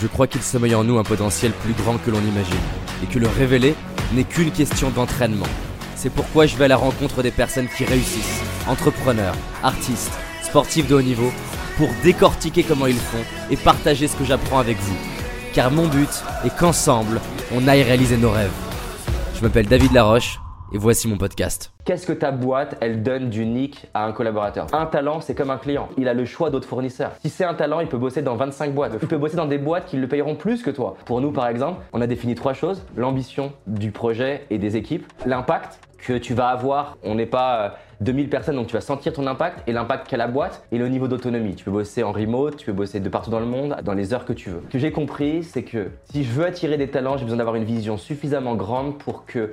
je crois qu'il sommeille en nous un potentiel plus grand que l'on imagine, et que le révéler n'est qu'une question d'entraînement. C'est pourquoi je vais à la rencontre des personnes qui réussissent, entrepreneurs, artistes, sportifs de haut niveau, pour décortiquer comment ils font et partager ce que j'apprends avec vous. Car mon but est qu'ensemble, on aille réaliser nos rêves. Je m'appelle David Laroche et voici mon podcast. Qu'est-ce que ta boîte, elle donne d'unique à un collaborateur? Un talent, c'est comme un client. Il a le choix d'autres fournisseurs. Si c'est un talent, il peut bosser dans 25 boîtes. Il peut bosser dans des boîtes qui le payeront plus que toi. Pour nous, par exemple, on a défini trois choses. L'ambition du projet et des équipes. L'impact que tu vas avoir. On n'est pas 2000 euh, personnes, donc tu vas sentir ton impact et l'impact qu'a la boîte et le niveau d'autonomie. Tu peux bosser en remote, tu peux bosser de partout dans le monde, dans les heures que tu veux. Ce que j'ai compris, c'est que si je veux attirer des talents, j'ai besoin d'avoir une vision suffisamment grande pour que